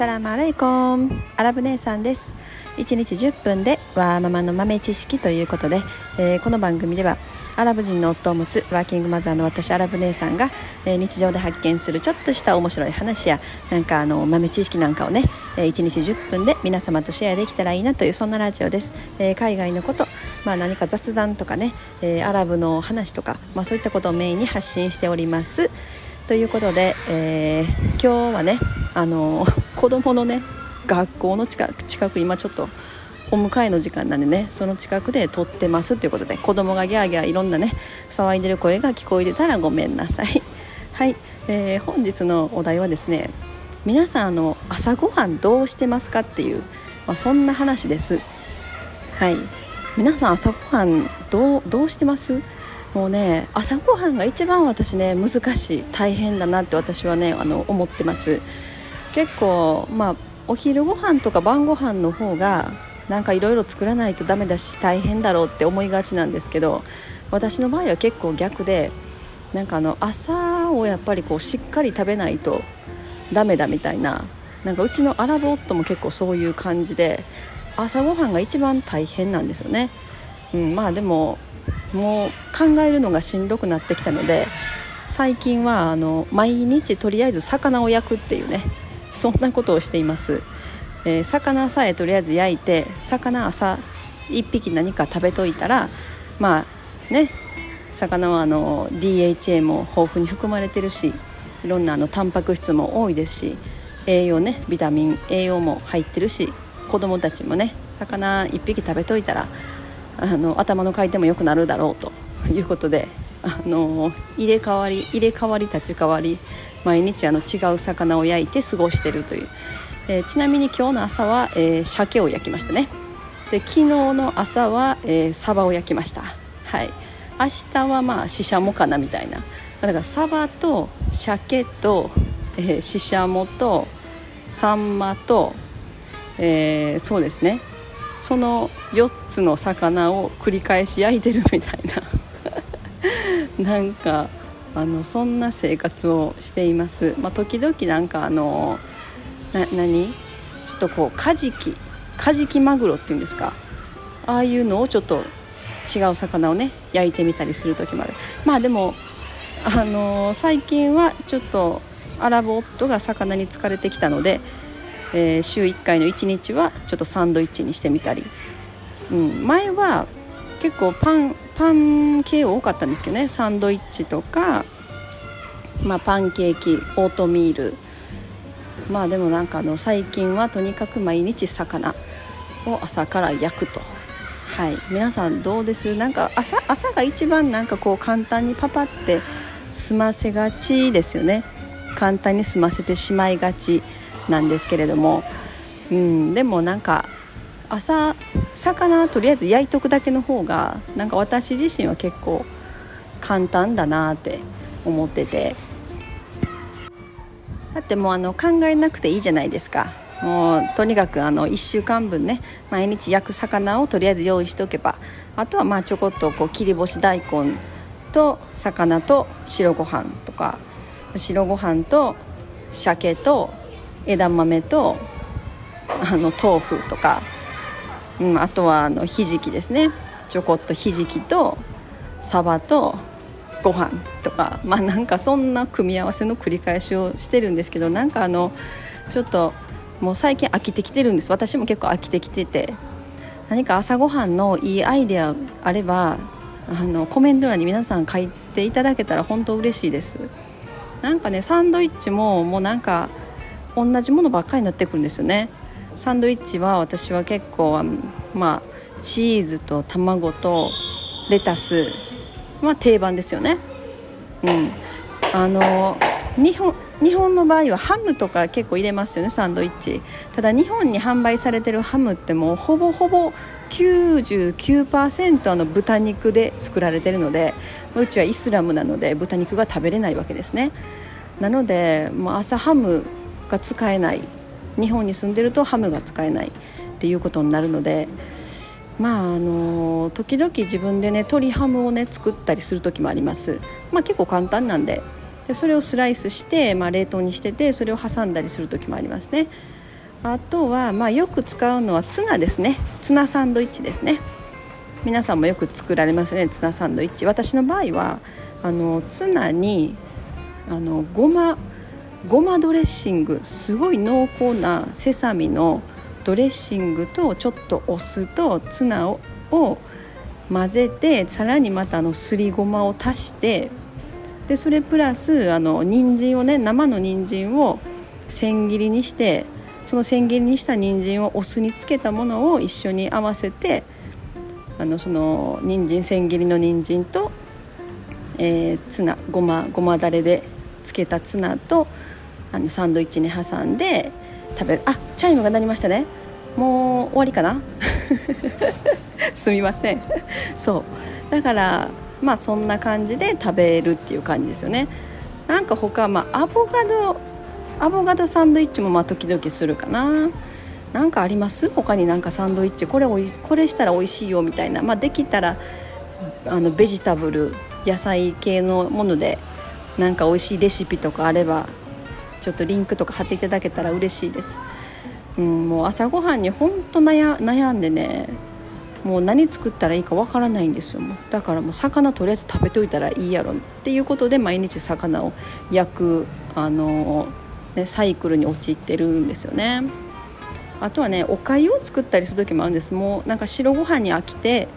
サラマレイコンアラブ姉さんです。1日10分でワーママの豆知識ということで、えー、この番組ではアラブ人の夫を持つワーキングマザーの私アラブ姉さんが、えー、日常で発見するちょっとした面白い話やなんかあの豆知識なんかをね、えー、1日10分で皆様とシェアできたらいいなというそんなラジオです、えー、海外のこと、まあ、何か雑談とかね、えアラブの話とか、まあ、そういったことをメインに発信しております。ということで、え今日はねあの子供のね学校の近く近く今ちょっとお迎えの時間なんでねその近くで撮ってますということで子供がギャーギャーいろんなね騒いでる声が聞こえてたらごめんなさい。はい、えー、本日のお題はですね皆さんあの朝ごはんどうしてますかっていう、まあ、そんな話です。はい皆さん朝ごはんどうどうしてます？もうね朝ごはんが一番私ね難しい大変だなって私はねあの思ってます。結構まあお昼ご飯とか晩ご飯の方がなんかいろいろ作らないとダメだし大変だろうって思いがちなんですけど私の場合は結構逆でなんかあの朝をやっぱりこうしっかり食べないとダメだみたいななんかうちのアラブ夫も結構そういう感じで朝ごはんが一番大変なんですよね、うん、まあでももう考えるのがしんどくなってきたので最近はあの毎日とりあえず魚を焼くっていうねそんなことをしています、えー、魚さえとりあえず焼いて魚朝1匹何か食べといたらまあね魚はあの DHA も豊富に含まれてるしいろんなあのタンパク質も多いですし栄養ねビタミン栄養も入ってるし子供たちもね魚1匹食べといたらあの頭の回転も良くなるだろうということであの入れ替わり入れ替わり立ち替わり毎日あの違う魚を焼いて過ごしているという、えー、ちなみに今日の朝は、えー、鮭を焼きましたね。で昨日の朝は、えー、サバを焼きました。はい。明日はまあししゃもかなみたいな。だからサバと鮭と、えー、ししゃもとサンマと、えー、そうですね。その4つの魚を繰り返し焼いてるみたいな。なんかあのそんな生活をしています、まあ、時々なんかあのな何？ちょっとこうカジキカジキマグロっていうんですか？ああいうのをちょっと違う魚をね焼いてみたりする時もある。まあでもあの最近はちょっとアラブ夫が魚に疲れてきたので、えー、週1回の1日はちょっとサンドイッチにしてみたり、うん、前は結構パンパン系多かったんですけどね。サンドイッチとか、まあ、パンケーキオートミール。まあでもなんかあの最近はとにかく毎日魚を朝から焼くと。はい。皆さんどうです？なんか朝朝が一番なんかこう簡単にパパって済ませがちですよね。簡単に済ませてしまいがち。なんですけれども。うんでもなんか朝魚とりあえず焼いとくだけの方がなんか私自身は結構簡単だなって思ってて。だってもうあの考えなくていいじゃないですか。もうとにかくあの1週間分ね毎日焼く魚をとりあえず用意しておけば。あとはまあちょこっとこう切り干し大根と魚と白ご飯とか。白ご飯と鮭と枝豆とあの豆腐とかうん、あとはあのひじきですね。ちょこっとひじきとサバとご飯とか。まあなんかそんな組み合わせの繰り返しをしてるんですけどなんかあのちょっともう最近飽きてきてるんです。私も結構飽きてきてて。何か朝ごはんのいいアイデアあればあのコメント欄に皆さん書いていただけたら本当嬉しいです。なんかねサンドイッチももうなんか同じものばっかりになってくるんですよね。サンドイッチは私は結構まあチーズと卵とレタスまあ定番ですよね。うん。あの日本日本の場合はハムとか結構入れますよねサンドイッチ。ただ日本に販売されてるハムってもうほぼほぼ99%あの豚肉で作られてるのでうちはイスラムなので豚肉が食べれないわけですね。なのでもう朝ハムが使えない。日本に住んでるとハムが使えないっていうことになるのでまああの時々自分でね鶏ハムをね作ったりする時もあります、まあ、結構簡単なんで。でそれをスライスして、まあ、冷凍にしててそれを挟んだりする時もありますね。あとはまあよく使うのはツナですね。ツナサンドイッチですね。皆さんもよく作られますねツナサンドイッチ。私の場合はあのツナにあのごまごまドレッシングすごい濃厚なセサミのドレッシングとちょっとお酢とツナを混ぜてさらにまたあのすりごまを足してでそれプラスあの人参をね生の人参を千切りにしてその千切りにした人参をお酢につけたものを一緒に合わせてあのその人参千切りの人参と、えー、ツナごまごまだれでつけたツナとあのサンドイッチに挟んで食べる。あチャイムが鳴りましたね。もう終わりかな？すみません。そう。だからまあそんな感じで食べるっていう感じですよね。なんか他まあアボカドアボカドサンドイッチもまあ時々するかな。なんかあります？他になんかサンドイッチ？これおいこれしたら美味しいよみたいな。まあできたらあのベジタブル野菜系のものでなんか美味しいレシピとかあればちょっとリンクとか貼っていただけたら嬉しいです、うん、もう朝ごはんに本当悩悩んでねもう何作ったらいいかわからないんですよ。だからもう魚とりあえず食べといたらいいやろっていうことで毎日魚を焼くあの、ね、サイクルに陥ってるんですよね。あとはねお粥を作ったりする時もあるんです。もうなんか白ご飯に飽きて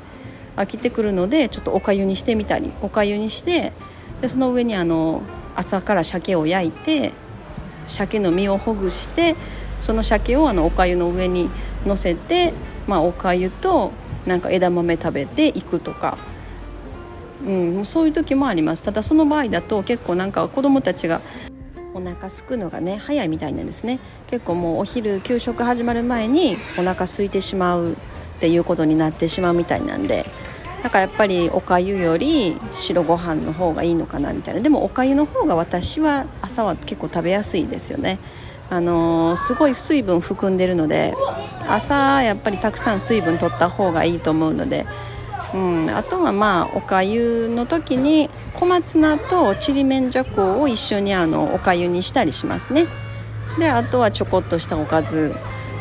飽きてくるのでちょっとお粥にしてみたりお粥にしてでその上にあの朝から鮭を焼いて鮭の身をほぐしてその鮭をあのお粥の上にのせて、まあ、お粥となんか枝豆食べていくとか、うん、そういう時もあります。ただその場合だと結構なんか子供たちがお腹すくのがね早いみたいなんですね。結構もうお昼給食始まる前にお腹空いてしまうっていうことになってしまうみたいなんで。だからやっぱりおかゆより白ご飯の方がいいのかなみたいな。でもおかゆの方が私は朝は結構食べやすいですよね。あのー、すごい水分含んでるので朝やっぱりたくさん水分取った方がいいと思うので、うん、あとはまあおかゆの時に小松菜とちりめんじゃこを一緒にあのおかゆにしたりしますね。であとはちょこっとしたおかず。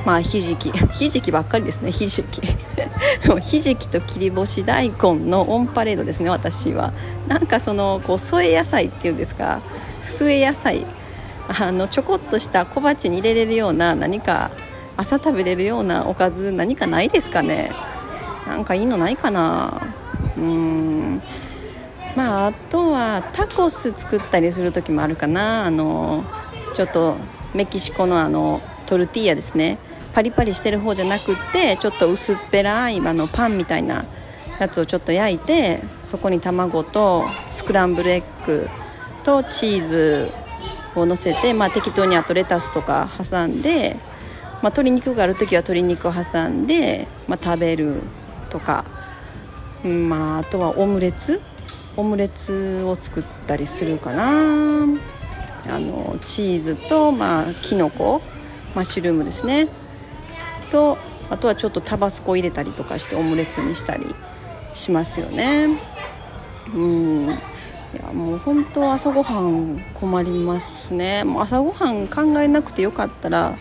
まあひじき。ひじきばっかりですねひじき。ひじきと切り干し大根のオンパレードですね私は。なんかそのこう添え野菜っていうんですか？末野菜。あのちょこっとした小鉢に入れれるような何か朝食べれるようなおかず何かないですかね？なんかいいのないかな？うん。まああとはタコス作ったりする時もあるかな。あのちょっとメキシコのあのトルティーヤですね。パリパリしてる方じゃなくってちょっと薄っぺらいあのパンみたいなやつをちょっと焼いてそこに卵とスクランブルエッグとチーズをのせて、まあ、適当にあとレタスとか挟んで、まあ、鶏肉がある時は鶏肉を挟んで、まあ、食べるとか、まあ、あとはオムレツ？オムレツを作ったりするかな。あのチーズと、まあ、きのこマッシュルームですね。とあとはちょっとタバスコ入れたりとかしてオムレツにしたりしますよね。うん。いやもう本当朝ごはん困りますね。もう朝ごはん考えなくてよかったら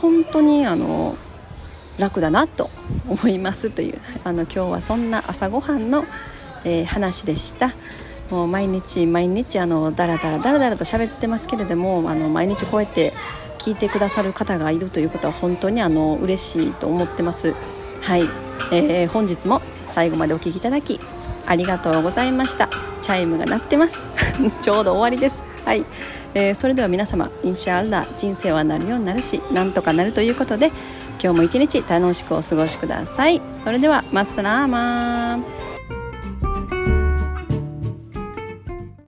本当にあの楽だなと思いますというあの今日はそんな朝ごはんの、えー、話でした。もう毎日毎日あのだらだらだらだらと喋ってますけれどもあの毎日こうやって聞いてくださる方がいるということは本当にあの嬉しいと思ってます。はい、えー、本日も最後までお聴きいただきありがとうございました。チャイムが鳴ってます。ちょうど終わりです。はい、えー、それでは皆様インシャアラ人生はなるようになるしなんとかなるということで今日も一日楽しくお過ごしください。それではマッサラーマー